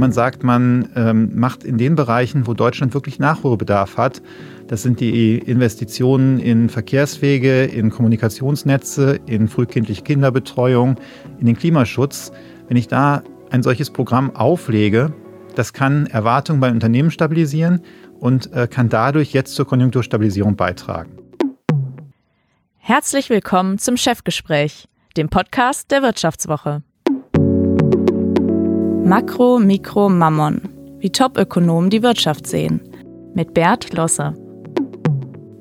man sagt, man ähm, macht in den Bereichen, wo Deutschland wirklich Nachholbedarf hat, das sind die Investitionen in Verkehrswege, in Kommunikationsnetze, in frühkindliche Kinderbetreuung, in den Klimaschutz. Wenn ich da ein solches Programm auflege, das kann Erwartungen bei Unternehmen stabilisieren und äh, kann dadurch jetzt zur Konjunkturstabilisierung beitragen. Herzlich willkommen zum Chefgespräch, dem Podcast der Wirtschaftswoche. Makro, Mikro, Mammon. Wie Topökonomen die Wirtschaft sehen. Mit Bert Losse.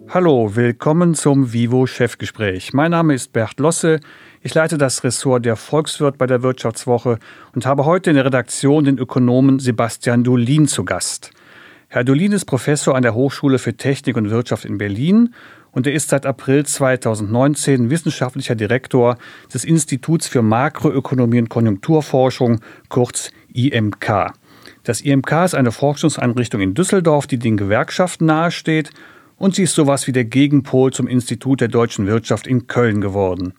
Hallo, willkommen zum Vivo Chefgespräch. Mein Name ist Bert Losse. Ich leite das Ressort der Volkswirt bei der Wirtschaftswoche und habe heute in der Redaktion den Ökonomen Sebastian Dolin zu Gast. Herr Dolin ist Professor an der Hochschule für Technik und Wirtschaft in Berlin und er ist seit April 2019 wissenschaftlicher Direktor des Instituts für Makroökonomie und Konjunkturforschung, kurz IMK. Das IMK ist eine Forschungseinrichtung in Düsseldorf, die den Gewerkschaften nahesteht und sie ist sowas wie der Gegenpol zum Institut der deutschen Wirtschaft in Köln geworden.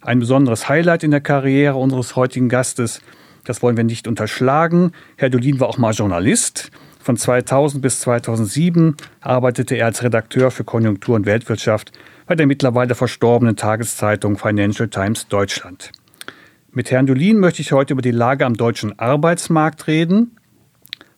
Ein besonderes Highlight in der Karriere unseres heutigen Gastes, das wollen wir nicht unterschlagen. Herr Dolin war auch mal Journalist. Von 2000 bis 2007 arbeitete er als Redakteur für Konjunktur und Weltwirtschaft bei der mittlerweile verstorbenen Tageszeitung Financial Times Deutschland. Mit Herrn Dolin möchte ich heute über die Lage am deutschen Arbeitsmarkt reden.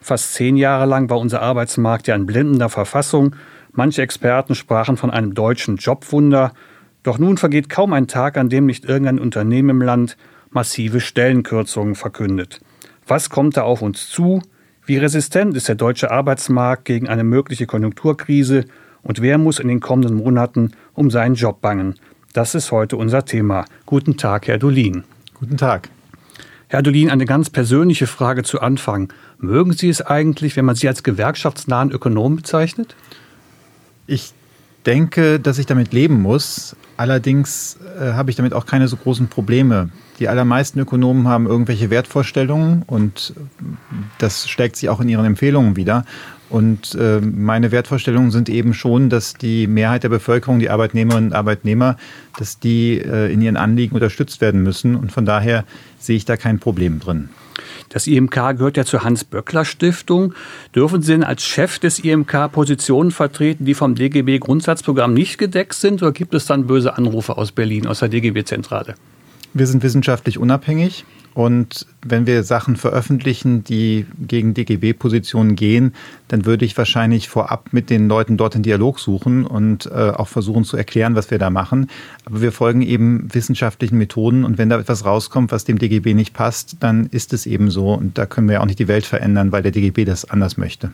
Fast zehn Jahre lang war unser Arbeitsmarkt ja in blendender Verfassung. Manche Experten sprachen von einem deutschen Jobwunder. Doch nun vergeht kaum ein Tag, an dem nicht irgendein Unternehmen im Land massive Stellenkürzungen verkündet. Was kommt da auf uns zu? Wie resistent ist der deutsche Arbeitsmarkt gegen eine mögliche Konjunkturkrise? Und wer muss in den kommenden Monaten um seinen Job bangen? Das ist heute unser Thema. Guten Tag, Herr Dolin. Guten Tag. Herr Dolin, eine ganz persönliche Frage zu Anfang. Mögen Sie es eigentlich, wenn man Sie als gewerkschaftsnahen Ökonom bezeichnet? Ich denke, dass ich damit leben muss. Allerdings äh, habe ich damit auch keine so großen Probleme. Die allermeisten Ökonomen haben irgendwelche Wertvorstellungen und das schlägt sich auch in ihren Empfehlungen wieder. Und äh, meine Wertvorstellungen sind eben schon, dass die Mehrheit der Bevölkerung, die Arbeitnehmerinnen und Arbeitnehmer, dass die äh, in ihren Anliegen unterstützt werden müssen. Und von daher sehe ich da kein Problem drin. Das IMK gehört ja zur Hans-Böckler-Stiftung. Dürfen Sie denn als Chef des IMK Positionen vertreten, die vom DGB-Grundsatzprogramm nicht gedeckt sind? Oder gibt es dann böse Anrufe aus Berlin, aus der DGB-Zentrale? Wir sind wissenschaftlich unabhängig. Und wenn wir Sachen veröffentlichen, die gegen DGB-Positionen gehen, dann würde ich wahrscheinlich vorab mit den Leuten dort in Dialog suchen und äh, auch versuchen zu erklären, was wir da machen. Aber wir folgen eben wissenschaftlichen Methoden und wenn da etwas rauskommt, was dem DGB nicht passt, dann ist es eben so. Und da können wir auch nicht die Welt verändern, weil der DGB das anders möchte.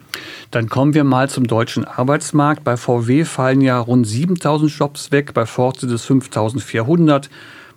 Dann kommen wir mal zum deutschen Arbeitsmarkt. Bei VW fallen ja rund 7000 Jobs weg, bei Ford sind es 5400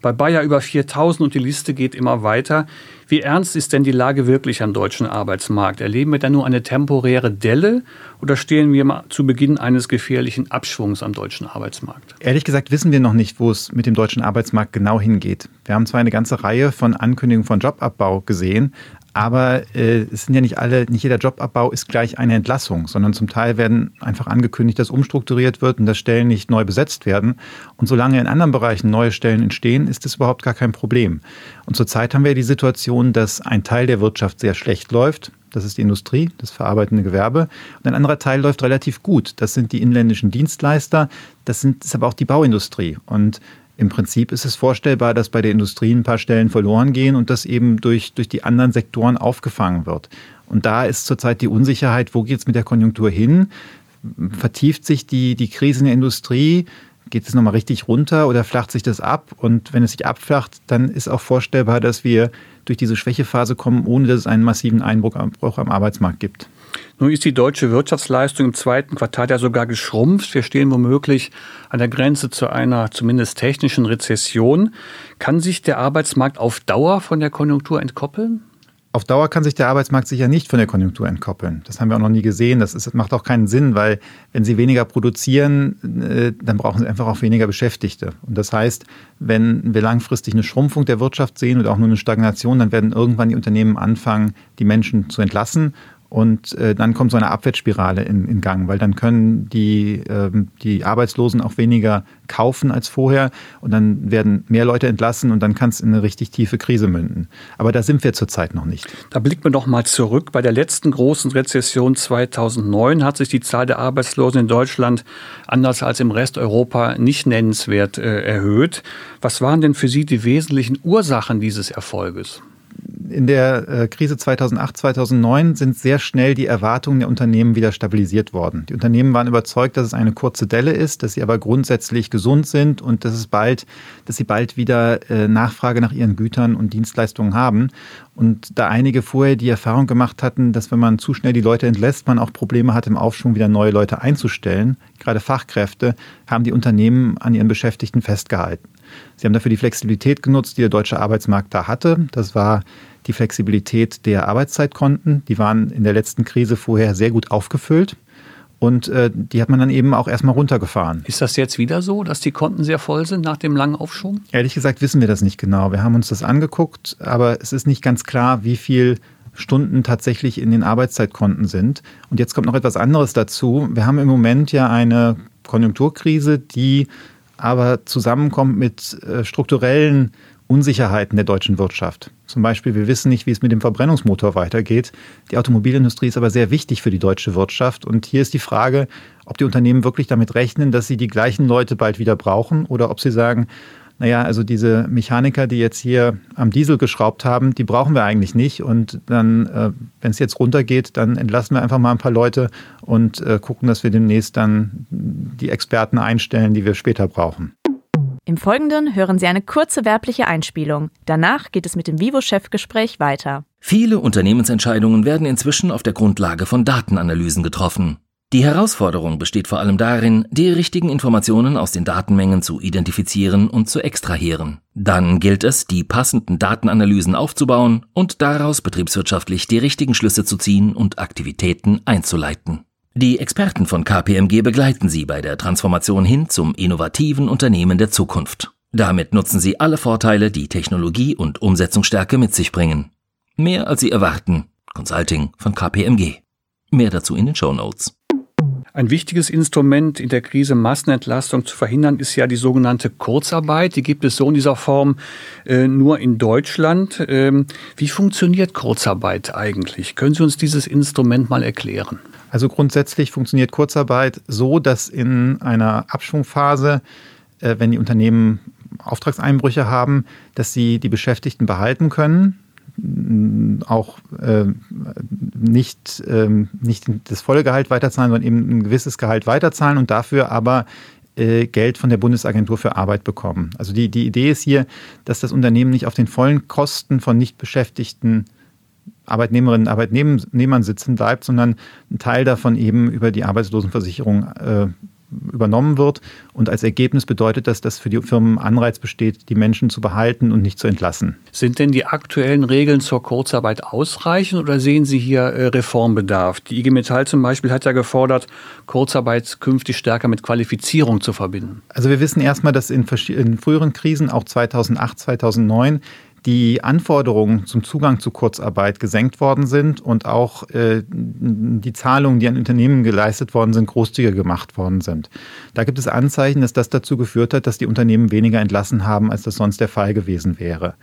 bei Bayer über 4000 und die Liste geht immer weiter. Wie ernst ist denn die Lage wirklich am deutschen Arbeitsmarkt? Erleben wir da nur eine temporäre Delle oder stehen wir zu Beginn eines gefährlichen Abschwungs am deutschen Arbeitsmarkt? Ehrlich gesagt wissen wir noch nicht, wo es mit dem deutschen Arbeitsmarkt genau hingeht. Wir haben zwar eine ganze Reihe von Ankündigungen von Jobabbau gesehen, aber äh, es sind ja nicht alle, nicht jeder Jobabbau ist gleich eine Entlassung, sondern zum Teil werden einfach angekündigt, dass umstrukturiert wird und dass Stellen nicht neu besetzt werden. Und solange in anderen Bereichen neue Stellen entstehen, ist das überhaupt gar kein Problem. Und zurzeit haben wir die Situation, dass ein Teil der Wirtschaft sehr schlecht läuft. Das ist die Industrie, das verarbeitende Gewerbe. Und ein anderer Teil läuft relativ gut. Das sind die inländischen Dienstleister. Das, sind, das ist aber auch die Bauindustrie. Und im Prinzip ist es vorstellbar, dass bei der Industrie ein paar Stellen verloren gehen und das eben durch, durch die anderen Sektoren aufgefangen wird. Und da ist zurzeit die Unsicherheit, wo geht es mit der Konjunktur hin? Vertieft sich die, die Krise in der Industrie? Geht es nochmal richtig runter oder flacht sich das ab? Und wenn es sich abflacht, dann ist auch vorstellbar, dass wir durch diese Schwächephase kommen, ohne dass es einen massiven Einbruch am Arbeitsmarkt gibt. Nun ist die deutsche Wirtschaftsleistung im zweiten Quartal ja sogar geschrumpft. Wir stehen womöglich an der Grenze zu einer zumindest technischen Rezession. Kann sich der Arbeitsmarkt auf Dauer von der Konjunktur entkoppeln? Auf Dauer kann sich der Arbeitsmarkt sicher nicht von der Konjunktur entkoppeln. Das haben wir auch noch nie gesehen. Das ist, macht auch keinen Sinn, weil wenn Sie weniger produzieren, äh, dann brauchen Sie einfach auch weniger Beschäftigte. Und das heißt, wenn wir langfristig eine Schrumpfung der Wirtschaft sehen oder auch nur eine Stagnation, dann werden irgendwann die Unternehmen anfangen, die Menschen zu entlassen Und äh, dann kommt so eine Abwärtsspirale in, in Gang, weil dann können die, ähm, die Arbeitslosen auch weniger kaufen als vorher und dann werden mehr Leute entlassen und dann kann es in eine richtig tiefe Krise münden. Aber da sind wir zurzeit noch nicht. Da blickt man doch mal zurück. Bei der letzten großen Rezession 2009 hat sich die Zahl der Arbeitslosen in Deutschland anders als im Rest Europa nicht nennenswert äh, erhöht. Was waren denn für Sie die wesentlichen Ursachen dieses Erfolges? In der äh, Krise 2008, 2009 sind sehr schnell die Erwartungen der Unternehmen wieder stabilisiert worden. Die Unternehmen waren überzeugt, dass es eine kurze Delle ist, dass sie aber grundsätzlich gesund sind und dass es bald, dass sie bald wieder äh, Nachfrage nach ihren Gütern und Dienstleistungen haben. Und da einige vorher die Erfahrung gemacht hatten, dass wenn man zu schnell die Leute entlässt, man auch Probleme hat, im Aufschwung wieder neue Leute einzustellen, gerade Fachkräfte, haben die Unternehmen an ihren Beschäftigten festgehalten. Sie haben dafür die Flexibilität genutzt, die der deutsche Arbeitsmarkt da hatte. Das war die Flexibilität der Arbeitszeitkonten. Die waren in der letzten Krise vorher sehr gut aufgefüllt. Und äh, die hat man dann eben auch erstmal runtergefahren. Ist das jetzt wieder so, dass die Konten sehr voll sind nach dem langen Aufschwung? Ehrlich gesagt wissen wir das nicht genau. Wir haben uns das angeguckt, aber es ist nicht ganz klar, wie viel Stunden tatsächlich in den Arbeitszeitkonten sind. Und jetzt kommt noch etwas anderes dazu. Wir haben im Moment ja eine Konjunkturkrise, die aber zusammenkommt mit äh, strukturellen Unsicherheiten der deutschen Wirtschaft. Zum Beispiel, wir wissen nicht, wie es mit dem Verbrennungsmotor weitergeht. Die Automobilindustrie ist aber sehr wichtig für die deutsche Wirtschaft. Und hier ist die Frage, ob die Unternehmen wirklich damit rechnen, dass sie die gleichen Leute bald wieder brauchen oder ob sie sagen, naja, also diese Mechaniker, die jetzt hier am Diesel geschraubt haben, die brauchen wir eigentlich nicht. Und dann, äh, wenn es jetzt runtergeht, dann entlassen wir einfach mal ein paar Leute und äh, gucken, dass wir demnächst dann die Experten einstellen, die wir später brauchen. Im Folgenden hören Sie eine kurze werbliche Einspielung. Danach geht es mit dem Vivo-Chefgespräch weiter. Viele Unternehmensentscheidungen werden inzwischen auf der Grundlage von Datenanalysen getroffen. Die Herausforderung besteht vor allem darin, die richtigen Informationen aus den Datenmengen zu identifizieren und zu extrahieren. Dann gilt es, die passenden Datenanalysen aufzubauen und daraus betriebswirtschaftlich die richtigen Schlüsse zu ziehen und Aktivitäten einzuleiten. Die Experten von KPMG begleiten Sie bei der Transformation hin zum innovativen Unternehmen der Zukunft. Damit nutzen Sie alle Vorteile, die Technologie und Umsetzungsstärke mit sich bringen. Mehr als Sie erwarten. Consulting von KPMG. Mehr dazu in den Show Notes. Ein wichtiges Instrument in der Krise Massenentlastung zu verhindern ist ja die sogenannte Kurzarbeit. Die gibt es so in dieser Form äh, nur in Deutschland. Ähm, wie funktioniert Kurzarbeit eigentlich? Können Sie uns dieses Instrument mal erklären? Also grundsätzlich funktioniert Kurzarbeit so, dass in einer Abschwungphase, äh, wenn die Unternehmen Auftragseinbrüche haben, dass sie die Beschäftigten behalten können, auch äh, nicht, äh, nicht das volle Gehalt weiterzahlen, sondern eben ein gewisses Gehalt weiterzahlen und dafür aber äh, Geld von der Bundesagentur für Arbeit bekommen. Also die, die Idee ist hier, dass das Unternehmen nicht auf den vollen Kosten von Nichtbeschäftigten Arbeitnehmerinnen und Arbeitnehmern sitzen bleibt, sondern ein Teil davon eben über die Arbeitslosenversicherung äh, übernommen wird. Und als Ergebnis bedeutet das, dass für die Firmen Anreiz besteht, die Menschen zu behalten und nicht zu entlassen. Sind denn die aktuellen Regeln zur Kurzarbeit ausreichend oder sehen Sie hier äh, Reformbedarf? Die IG Metall zum Beispiel hat ja gefordert, Kurzarbeit künftig stärker mit Qualifizierung zu verbinden. Also wir wissen erstmal, dass in, in früheren Krisen, auch 2008, 2009, die Anforderungen zum Zugang zu Kurzarbeit gesenkt worden sind und auch äh, die Zahlungen, die an Unternehmen geleistet worden sind, großzügiger gemacht worden sind. Da gibt es Anzeichen, dass das dazu geführt hat, dass die Unternehmen weniger entlassen haben, als das sonst der Fall gewesen wäre.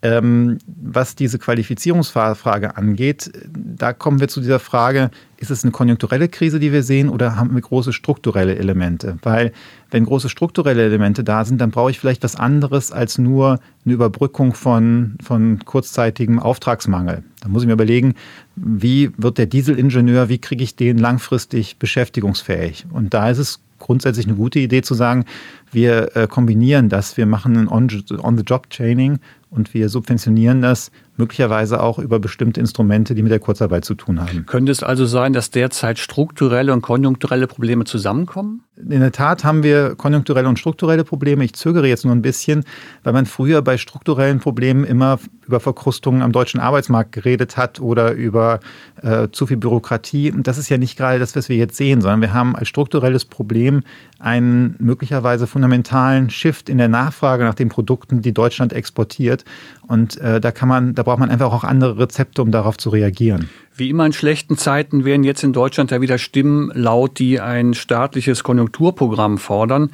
Ähm, was diese Qualifizierungsfrage angeht, da kommen wir zu dieser Frage, ist es eine konjunkturelle Krise, die wir sehen, oder haben wir große strukturelle Elemente? Weil wenn große strukturelle Elemente da sind, dann brauche ich vielleicht was anderes als nur eine Überbrückung von, von kurzzeitigem Auftragsmangel. Da muss ich mir überlegen, wie wird der Dieselingenieur, wie kriege ich den langfristig beschäftigungsfähig? Und da ist es grundsätzlich eine gute Idee zu sagen, wir äh, kombinieren das, wir machen ein On-the-Job-Training und wir subventionieren das möglicherweise auch über bestimmte Instrumente, die mit der Kurzarbeit zu tun haben. Könnte es also sein, dass derzeit strukturelle und konjunkturelle Probleme zusammenkommen? In der Tat haben wir konjunkturelle und strukturelle Probleme. Ich zögere jetzt nur ein bisschen, weil man früher bei strukturellen Problemen immer über Verkrustungen am deutschen Arbeitsmarkt geredet hat oder über äh, zu viel Bürokratie. Und das ist ja nicht gerade das, was wir jetzt sehen, sondern wir haben als strukturelles Problem einen möglicherweise fundamentalen Shift in der Nachfrage nach den Produkten, die Deutschland exportiert. Und äh, da kann man, da braucht man einfach auch andere Rezepte, um darauf zu reagieren. Wie immer in schlechten Zeiten werden jetzt in Deutschland ja wieder Stimmen laut, die ein staatliches Konjunkturprogramm fordern.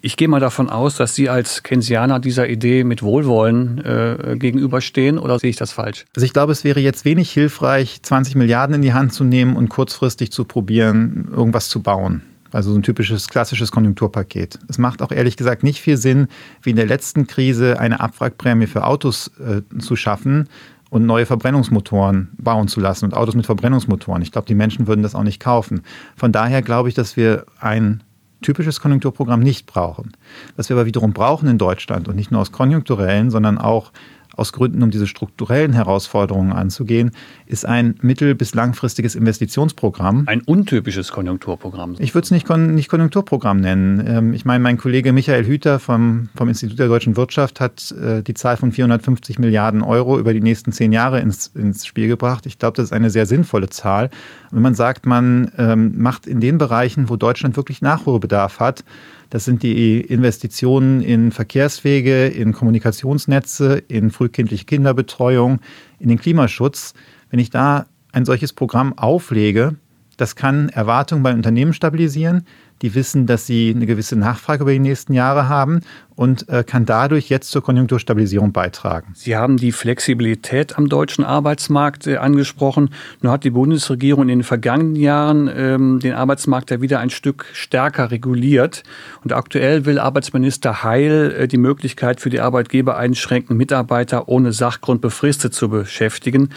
Ich gehe mal davon aus, dass Sie als Keynesianer dieser Idee mit Wohlwollen äh, gegenüberstehen oder sehe ich das falsch? Also ich glaube, es wäre jetzt wenig hilfreich, 20 Milliarden in die Hand zu nehmen und kurzfristig zu probieren, irgendwas zu bauen. Also so ein typisches klassisches Konjunkturpaket. Es macht auch ehrlich gesagt nicht viel Sinn, wie in der letzten Krise eine Abwrackprämie für Autos äh, zu schaffen und neue Verbrennungsmotoren bauen zu lassen und Autos mit Verbrennungsmotoren. Ich glaube, die Menschen würden das auch nicht kaufen. Von daher glaube ich, dass wir ein typisches Konjunkturprogramm nicht brauchen. Was wir aber wiederum brauchen in Deutschland und nicht nur aus konjunkturellen, sondern auch aus Gründen, um diese strukturellen Herausforderungen anzugehen, ist ein mittel- bis langfristiges Investitionsprogramm. Ein untypisches Konjunkturprogramm. Ich würde es nicht, Kon nicht Konjunkturprogramm nennen. Ähm, ich meine, mein Kollege Michael Hüter vom, vom Institut der deutschen Wirtschaft hat äh, die Zahl von 450 Milliarden Euro über die nächsten zehn Jahre ins, ins Spiel gebracht. Ich glaube, das ist eine sehr sinnvolle Zahl. Wenn man sagt, man ähm, macht in den Bereichen, wo Deutschland wirklich Nachholbedarf hat, das sind die Investitionen in Verkehrswege, in Kommunikationsnetze, in frühkindliche Kinderbetreuung, in den Klimaschutz. Wenn ich da ein solches Programm auflege, das kann Erwartungen bei Unternehmen stabilisieren, die wissen, dass sie eine gewisse Nachfrage über die nächsten Jahre haben und äh, kann dadurch jetzt zur Konjunkturstabilisierung beitragen. Sie haben die Flexibilität am deutschen Arbeitsmarkt äh, angesprochen. Nun hat die Bundesregierung in den vergangenen Jahren ähm, den Arbeitsmarkt ja wieder ein Stück stärker reguliert. Und aktuell will Arbeitsminister Heil äh, die Möglichkeit für die Arbeitgeber einschränken, Mitarbeiter ohne Sachgrund befristet zu beschäftigen.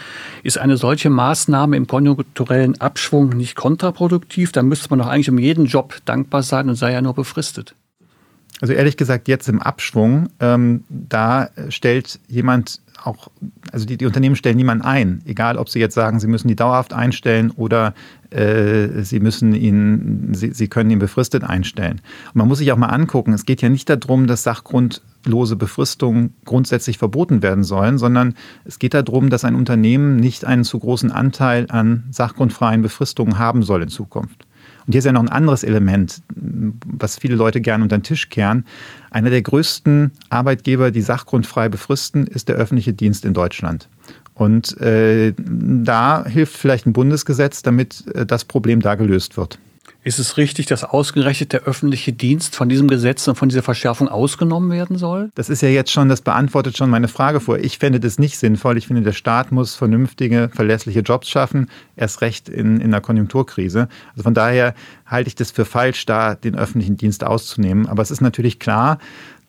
Ist eine solche Maßnahme im konjunkturellen Abschwung nicht kontraproduktiv? Da müsste man doch eigentlich um jeden Job dankbar sein und sei ja nur befristet. Also ehrlich gesagt, jetzt im Abschwung, ähm, da stellt jemand auch, also die, die, Unternehmen stellen niemanden ein, egal ob sie jetzt sagen, sie müssen die dauerhaft einstellen oder äh, sie müssen ihn, sie, sie können ihn befristet einstellen. Und man muss sich auch mal angucken, es geht ja nicht darum, dass sachgrundlose Befristungen grundsätzlich verboten werden sollen, sondern es geht darum, dass ein Unternehmen nicht einen zu großen Anteil an sachgrundfreien Befristungen haben soll in Zukunft. Und hier ist ja noch ein anderes Element, was viele Leute gerne unter den Tisch kehren. Einer der größten Arbeitgeber, die sachgrundfrei befristen, ist der öffentliche Dienst in Deutschland. Und äh, da hilft vielleicht ein Bundesgesetz, damit äh, das Problem da gelöst wird. Ist es richtig, dass ausgerechnet der öffentliche Dienst von diesem Gesetz und von dieser Verschärfung ausgenommen werden soll? Das ist ja jetzt schon, das beantwortet schon meine Frage vor. Ich fände das nicht sinnvoll. Ich finde, der Staat muss vernünftige, verlässliche Jobs schaffen, erst recht in, in einer Konjunkturkrise. Also von daher halte ich das für falsch, da den öffentlichen Dienst auszunehmen. Aber es ist natürlich klar,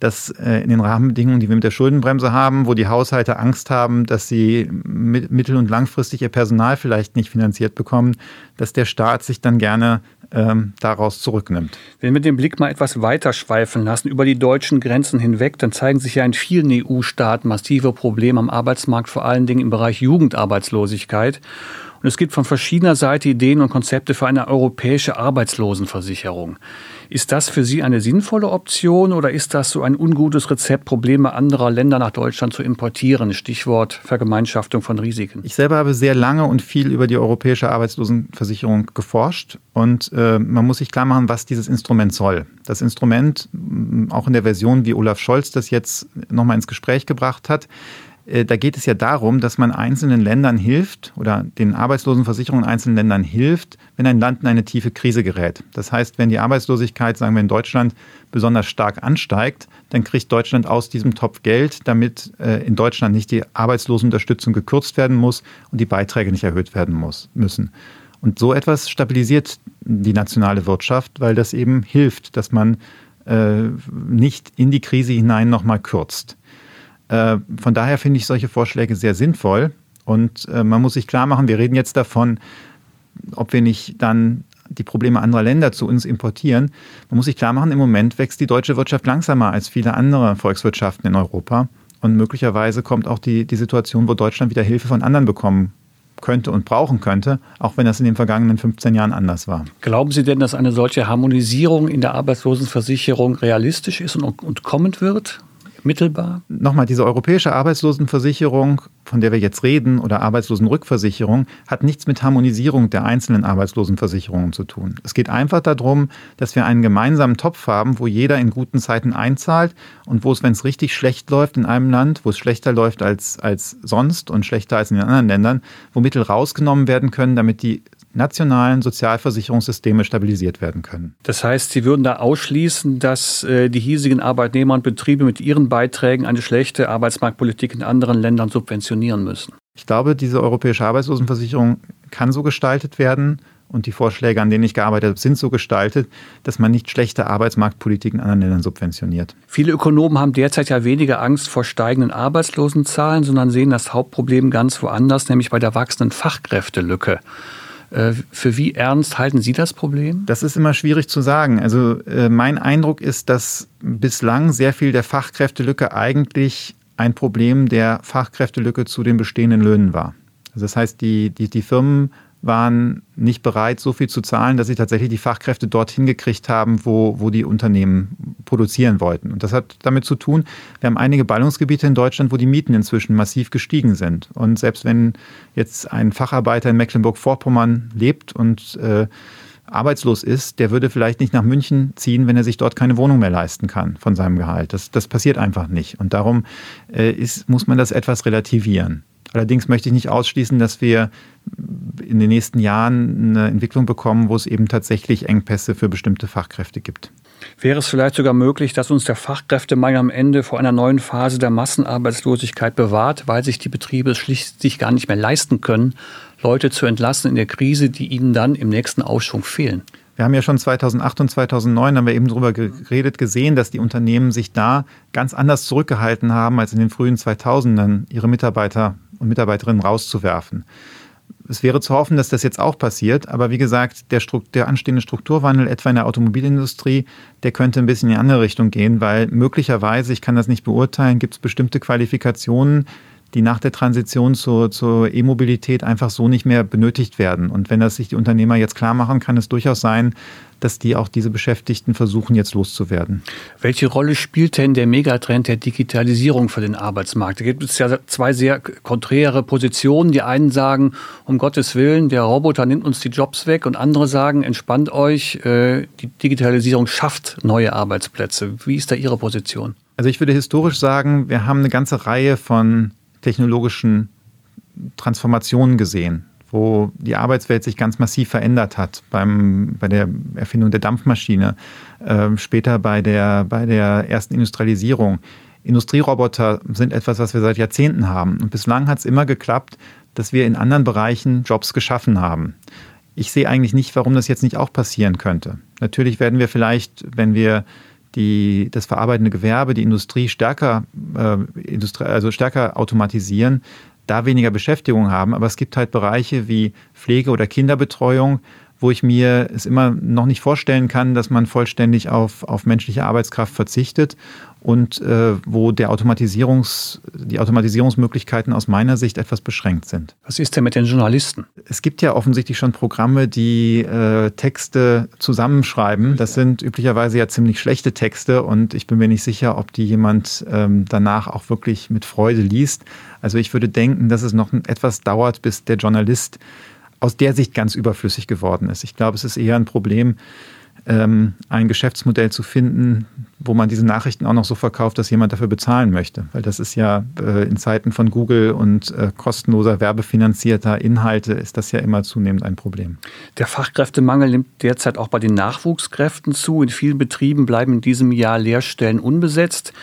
dass äh, in den Rahmenbedingungen, die wir mit der Schuldenbremse haben, wo die Haushalte Angst haben, dass sie mittel- und langfristig ihr Personal vielleicht nicht finanziert bekommen, dass der Staat sich dann gerne ähm, daraus zurücknimmt. Wenn wir den Blick mal etwas weiter schweifen lassen über die deutschen Grenzen hinweg, dann zeigen sich ja in vielen EU-Staaten massive Probleme am Arbeitsmarkt, vor allen Dingen im Bereich Jugendarbeitslosigkeit. Und es gibt von verschiedener Seite Ideen und Konzepte für eine europäische Arbeitslosenversicherung. Ist das für Sie eine sinnvolle Option oder ist das so ein ungutes Rezept, Probleme anderer Länder nach Deutschland zu importieren? Stichwort Vergemeinschaftung von Risiken. Ich selber habe sehr lange und viel über die europäische Arbeitslosenversicherung geforscht und äh, man muss sich klar machen, was dieses Instrument soll. Das Instrument, auch in der Version, wie Olaf Scholz das jetzt nochmal ins Gespräch gebracht hat, da geht es ja darum, dass man einzelnen Ländern hilft oder den Arbeitslosenversicherungen in einzelnen Ländern hilft, wenn ein Land in eine tiefe Krise gerät. Das heißt, wenn die Arbeitslosigkeit, sagen wir in Deutschland, besonders stark ansteigt, dann kriegt Deutschland aus diesem Topf Geld, damit äh, in Deutschland nicht die Arbeitslosenunterstützung gekürzt werden muss und die Beiträge nicht erhöht werden muss, müssen. Und so etwas stabilisiert die nationale Wirtschaft, weil das eben hilft, dass man äh, nicht in die Krise hinein nochmal kürzt. Äh, von daher finde ich solche Vorschläge sehr sinnvoll. Und äh, man muss sich klar machen, wir reden jetzt davon, ob wir nicht dann die Probleme anderer Länder zu uns importieren. Man muss sich klar machen, im Moment wächst die deutsche Wirtschaft langsamer als viele andere Volkswirtschaften in Europa. Und möglicherweise kommt auch die, die Situation, wo Deutschland wieder Hilfe von anderen bekommen könnte und brauchen könnte, auch wenn das in den vergangenen 15 Jahren anders war. Glauben Sie denn, dass eine solche Harmonisierung in der Arbeitslosenversicherung realistisch ist und, und kommen wird? Mittelbar? Nochmal, diese europäische Arbeitslosenversicherung, von der wir jetzt reden, oder Arbeitslosenrückversicherung, hat nichts mit Harmonisierung der einzelnen Arbeitslosenversicherungen zu tun. Es geht einfach darum, dass wir einen gemeinsamen Topf haben, wo jeder in guten Zeiten einzahlt und wo es, wenn es richtig schlecht läuft in einem Land, wo es schlechter läuft als, als sonst und schlechter als in den anderen Ländern, wo Mittel rausgenommen werden können, damit die nationalen Sozialversicherungssysteme stabilisiert werden können. Das heißt, Sie würden da ausschließen, dass äh, die hiesigen Arbeitnehmer und Betriebe mit ihren Beiträgen eine schlechte Arbeitsmarktpolitik in anderen Ländern subventionieren müssen? Ich glaube, diese europäische Arbeitslosenversicherung kann so gestaltet werden und die Vorschläge, an denen ich gearbeitet habe, sind so gestaltet, dass man nicht schlechte Arbeitsmarktpolitik in anderen Ländern subventioniert. Viele Ökonomen haben derzeit ja weniger Angst vor steigenden Arbeitslosenzahlen, sondern sehen das Hauptproblem ganz woanders, nämlich bei der wachsenden Fachkräftelücke. Äh, für wie ernst halten Sie das Problem? Das ist immer schwierig zu sagen. Also äh, mein Eindruck ist, dass bislang sehr viel der Fachkräftelücke eigentlich ein Problem der Fachkräftelücke zu den bestehenden Löhnen war. Also das heißt, die, die, die Firmen waren nicht bereit, so viel zu zahlen, dass sie tatsächlich die Fachkräfte dorthin gekriegt haben, wo, wo die Unternehmen produzieren wollten. Und das hat damit zu tun, wir haben einige Ballungsgebiete in Deutschland, wo die Mieten inzwischen massiv gestiegen sind. Und selbst wenn jetzt ein Facharbeiter in Mecklenburg-Vorpommern lebt und äh, arbeitslos ist, der würde vielleicht nicht nach München ziehen, wenn er sich dort keine Wohnung mehr leisten kann von seinem Gehalt. Das, das passiert einfach nicht. Und darum äh, ist, muss man das etwas relativieren. Allerdings möchte ich nicht ausschließen, dass wir in den nächsten Jahren eine Entwicklung bekommen, wo es eben tatsächlich Engpässe für bestimmte Fachkräfte gibt. Wäre es vielleicht sogar möglich, dass uns der Fachkräftemangel am Ende vor einer neuen Phase der Massenarbeitslosigkeit bewahrt, weil sich die Betriebe es schlicht gar nicht mehr leisten können, Leute zu entlassen in der Krise, die ihnen dann im nächsten Aufschwung fehlen? Wir haben ja schon 2008 und 2009, haben wir eben darüber geredet, gesehen, dass die Unternehmen sich da ganz anders zurückgehalten haben, als in den frühen 2000ern ihre Mitarbeiter und Mitarbeiterinnen rauszuwerfen. Es wäre zu hoffen, dass das jetzt auch passiert, aber wie gesagt, der, der, anstehende Strukturwandel etwa in der Automobilindustrie, der könnte ein bisschen in die andere Richtung gehen, weil möglicherweise, ich kann das nicht beurteilen, gibt es bestimmte Qualifikationen, die nach der Transition zur, zur E-Mobilität einfach so nicht mehr benötigt werden. Und wenn das sich die Unternehmer jetzt klar machen, kann es durchaus sein, dass die auch diese Beschäftigten versuchen, jetzt loszuwerden. Welche Rolle spielt denn der Megatrend der Digitalisierung für den Arbeitsmarkt? Da gibt es ja zwei sehr konträre Positionen. Die einen sagen, um Gottes Willen, der Roboter nimmt uns die Jobs weg und andere sagen, entspannt euch, äh, die Digitalisierung schafft neue Arbeitsplätze. Wie ist da Ihre Position? Also ich würde historisch sagen, wir haben eine ganze Reihe von technologischen Transformationen gesehen, wo die Arbeitswelt sich ganz massiv verändert hat. Beim, bei der Erfindung der Dampfmaschine, äh, später bei der, bei der ersten Industrialisierung. Industrieroboter sind etwas, was wir seit Jahrzehnten haben. Und bislang hat es immer geklappt, dass wir in anderen Bereichen Jobs geschaffen haben. Ich sehe eigentlich nicht, warum das jetzt nicht auch passieren könnte. Natürlich werden wir vielleicht, wenn wir die, das verarbeitende Gewerbe, die Industrie stärker, äh, Industrie, also stärker automatisieren, da weniger Beschäftigung haben. Aber es gibt halt Bereiche wie Pflege oder Kinderbetreuung, wo ich mir es immer noch nicht vorstellen kann, dass man vollständig auf, auf menschliche Arbeitskraft verzichtet und äh, wo der Automatisierungs, die Automatisierungsmöglichkeiten aus meiner Sicht etwas beschränkt sind. Was ist denn mit den Journalisten? Es gibt ja offensichtlich schon Programme, die äh, Texte zusammenschreiben. Das sind üblicherweise ja ziemlich schlechte Texte und ich bin mir nicht sicher, ob die jemand ähm, danach auch wirklich mit Freude liest. Also ich würde denken, dass es noch etwas dauert, bis der Journalist aus der Sicht ganz überflüssig geworden ist. Ich glaube, es ist eher ein Problem, ähm, ein Geschäftsmodell zu finden, wo man diese Nachrichten auch noch so verkauft, dass jemand dafür bezahlen möchte. Weil das ist ja äh, in Zeiten von Google und äh, kostenloser werbefinanzierter Inhalte ist das ja immer zunehmend ein Problem. Der Fachkräftemangel nimmt derzeit auch bei den Nachwuchskräften zu. In vielen Betrieben bleiben in diesem Jahr Lehrstellen unbesetzt.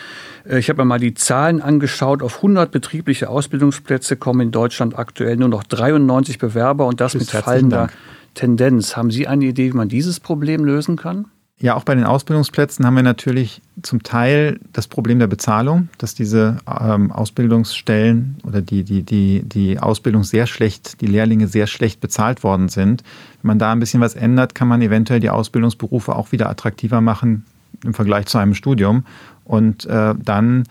Äh, ich habe mir mal die Zahlen angeschaut. Auf 100 betriebliche Ausbildungsplätze kommen in Deutschland aktuell nur noch 93 Bewerber und das Bis mit fallender Dank. Tendenz. Haben Sie eine Idee, wie man dieses Problem lösen kann? Ja, auch bei den Ausbildungsplätzen haben wir natürlich zum Teil das Problem der Bezahlung, dass diese ähm, Ausbildungsstellen oder die, die, die, die Ausbildung sehr schlecht, die Lehrlinge sehr schlecht bezahlt worden sind. Wenn man da ein bisschen was ändert, kann man eventuell die Ausbildungsberufe auch wieder attraktiver machen im Vergleich zu einem Studium. Und äh, dann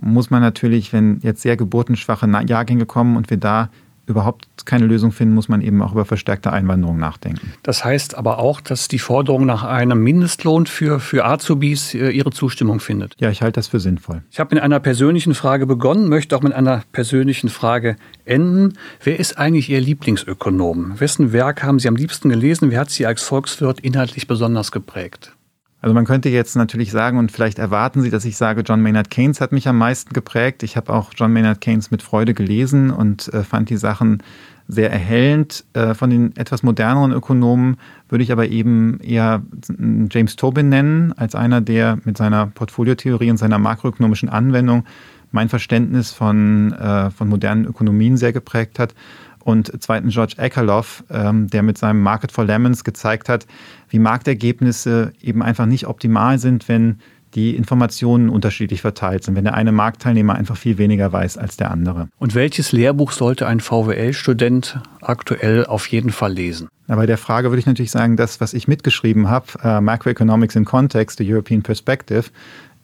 muss man natürlich, wenn jetzt sehr geburtenschwache Jahrgänge kommen und wir da überhaupt keine Lösung finden, muss man eben auch über verstärkte Einwanderung nachdenken. Das heißt aber auch, dass die Forderung nach einem Mindestlohn für, für Azubis äh, ihre Zustimmung findet. Ja, ich halte das für sinnvoll. Ich habe mit einer persönlichen Frage begonnen, möchte auch mit einer persönlichen Frage enden. Wer ist eigentlich Ihr Lieblingsökonom? Wessen Werk haben Sie am liebsten gelesen? Wer hat Sie als Volkswirt inhaltlich besonders geprägt? Also man könnte jetzt natürlich sagen, und vielleicht erwarten Sie, dass ich sage, John Maynard Keynes hat mich am meisten geprägt. Ich habe auch John Maynard Keynes mit Freude gelesen und äh, fand die Sachen sehr erhellend. Äh, von den etwas moderneren Ökonomen würde ich aber eben eher James Tobin nennen, als einer, der mit seiner Portfoliotheorie und seiner makroökonomischen Anwendung mein Verständnis von, äh, von modernen Ökonomien sehr geprägt hat und zweitens George Akerlof, ähm, der mit seinem Market for Lemons gezeigt hat, wie Marktergebnisse eben einfach nicht optimal sind, wenn die Informationen unterschiedlich verteilt sind, wenn der eine Marktteilnehmer einfach viel weniger weiß als der andere. Und welches Lehrbuch sollte ein VWL-Student aktuell auf jeden Fall lesen? Na, bei der Frage würde ich natürlich sagen, das, was ich mitgeschrieben habe, äh, Macroeconomics in Context, the European Perspective,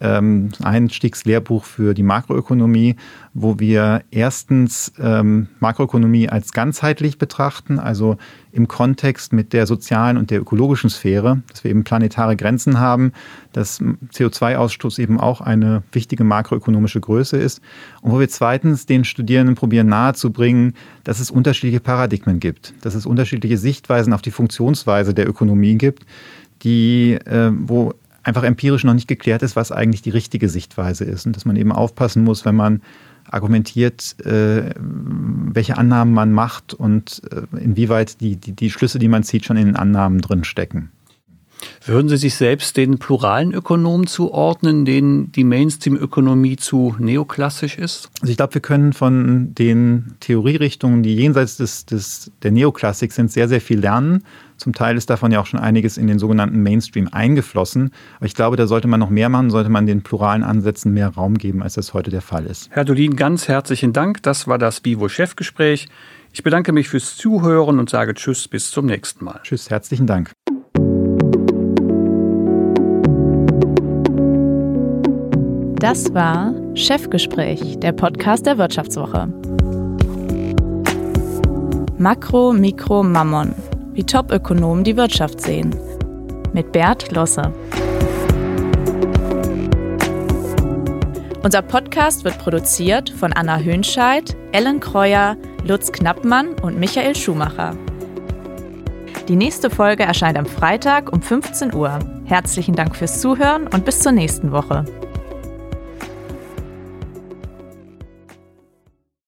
ähm, Einstiegslehrbuch für die Makroökonomie, wo wir erstens ähm, Makroökonomie als ganzheitlich betrachten, also im Kontext mit der sozialen und der ökologischen Sphäre, dass wir eben planetare Grenzen haben, dass CO2-Ausstoß eben auch eine wichtige makroökonomische Größe ist und wo wir zweitens den Studierenden probieren nahezubringen, dass es unterschiedliche Paradigmen gibt, dass es unterschiedliche Sichtweisen auf die Funktionsweise der Ökonomie gibt, die, äh, wo einfach empirisch noch nicht geklärt ist, was eigentlich die richtige Sichtweise ist. Und dass man eben aufpassen muss, wenn man argumentiert, äh, welche Annahmen man macht und äh, inwieweit die, die, die Schlüsse, die man zieht, schon in den Annahmen drin stecken. Würden Sie sich selbst den pluralen Ökonomen zuordnen, denen die Mainstream-Ökonomie zu neoklassisch ist? Also ich glaube, wir können von den Theorierichtungen, die jenseits des, des, der Neoklassik sind, sehr, sehr viel lernen. Zum Teil ist davon ja auch schon einiges in den sogenannten Mainstream eingeflossen. Aber ich glaube, da sollte man noch mehr machen, sollte man den pluralen Ansätzen mehr Raum geben, als das heute der Fall ist. Herr Dolin, ganz herzlichen Dank. Das war das Vivo-Chefgespräch. Ich bedanke mich fürs Zuhören und sage Tschüss, bis zum nächsten Mal. Tschüss, herzlichen Dank. Das war Chefgespräch, der Podcast der Wirtschaftswoche. Makro, Mikro, Mammon wie Top-Ökonomen die Wirtschaft sehen. Mit Bert Losse. Unser Podcast wird produziert von Anna Höhnscheid, Ellen Kreuer, Lutz Knappmann und Michael Schumacher. Die nächste Folge erscheint am Freitag um 15 Uhr. Herzlichen Dank fürs Zuhören und bis zur nächsten Woche.